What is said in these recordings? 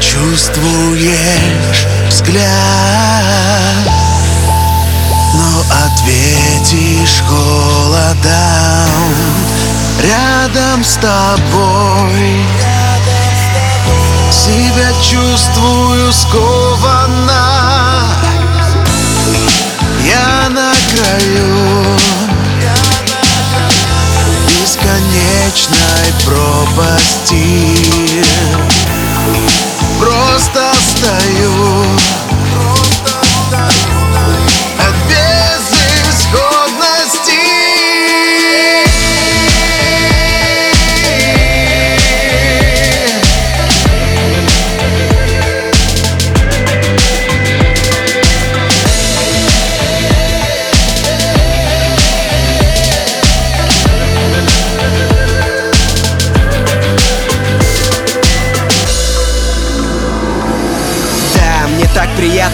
чувствуешь взгляд Но ответишь холодом Рядом с тобой Себя чувствую скованно. Я на краю Бесконечной пропасти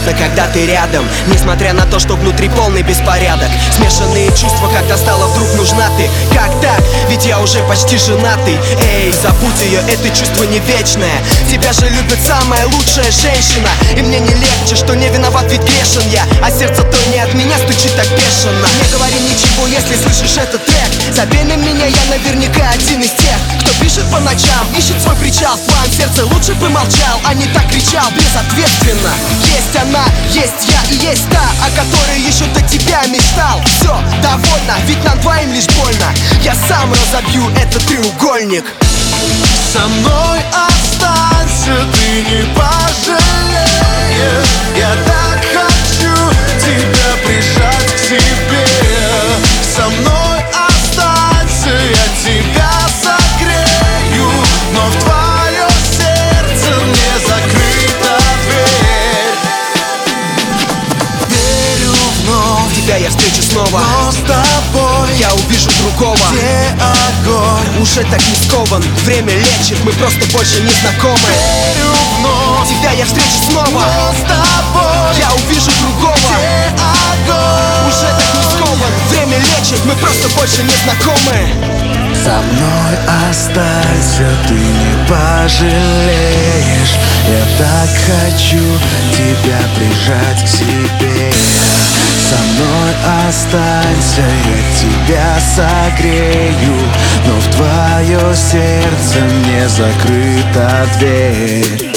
приятно, когда ты рядом. Несмотря на то, что внутри полный беспорядок. Смешанные чувства, когда стала вдруг нужна ты. Как так? Ведь я уже почти женатый. Эй, забудь ее, это чувство не вечное. Тебя же любит самая лучшая женщина. И мне не легче, что не виноват, ведь грешен я. А сердце то не от меня стучит так бешено. Не говори ничего, если слышишь этот трек. Забей на меня, я наверняка один из тех Кто пишет по ночам, ищет свой причал. Твоем сердце лучше бы молчал, а не так кричал. Безответственно есть она, есть я и есть та, о которой еще до тебя мечтал. Все, довольно, ведь нам двоим лишь больно. Я сам разобью этот треугольник. Со мной останься, ты не пожалеешь Тебя я встречу снова. Но с тобой Я увижу другого. Где огонь? Уже так не скован. Время лечит, мы просто больше не знакомы. Верю вновь Тебя я встречу снова. Но с тобой Я увижу другого. Где огонь? Уже так не скован. Время лечит, мы просто больше не знакомы. Со мной останься, ты не пожалеешь так хочу тебя прижать к себе. Со мной останься, я тебя согрею. Но в твое сердце не закрыта дверь